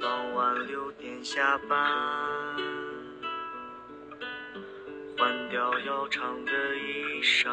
傍晚六点下班，换掉要长的衣裳。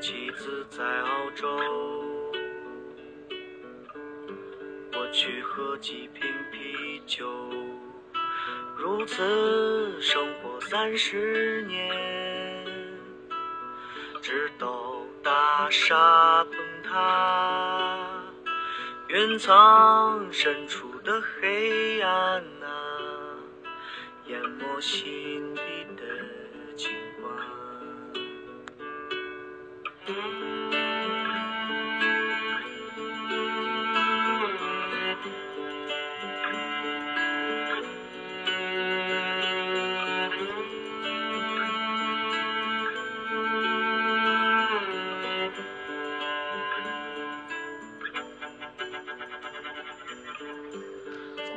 妻子在澳洲。去喝几瓶啤酒，如此生活三十年，直到大厦崩塌。云层深处的黑暗啊，淹没心底的景观。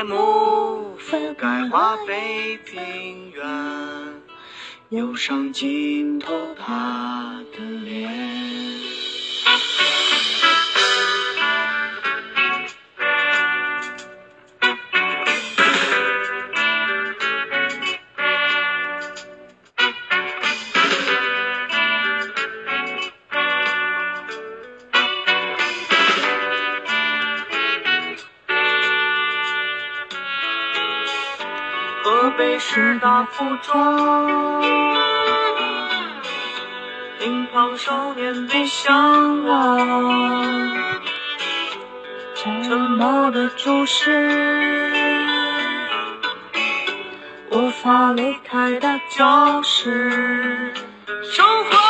夜幕覆盖华北平原，忧伤浸透他的脸。河北师大附中，乒乓少年的向往，沉默的注视，无法离开的教室，生活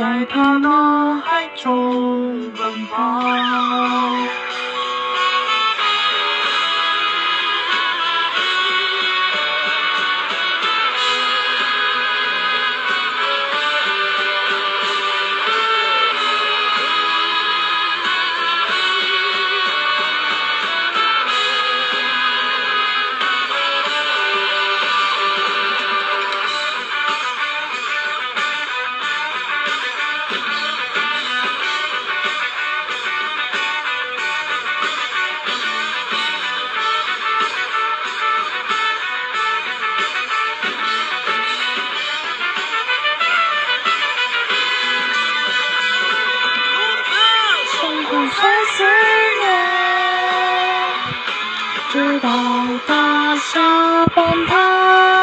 在他脑海中奔跑。到大厦崩塌。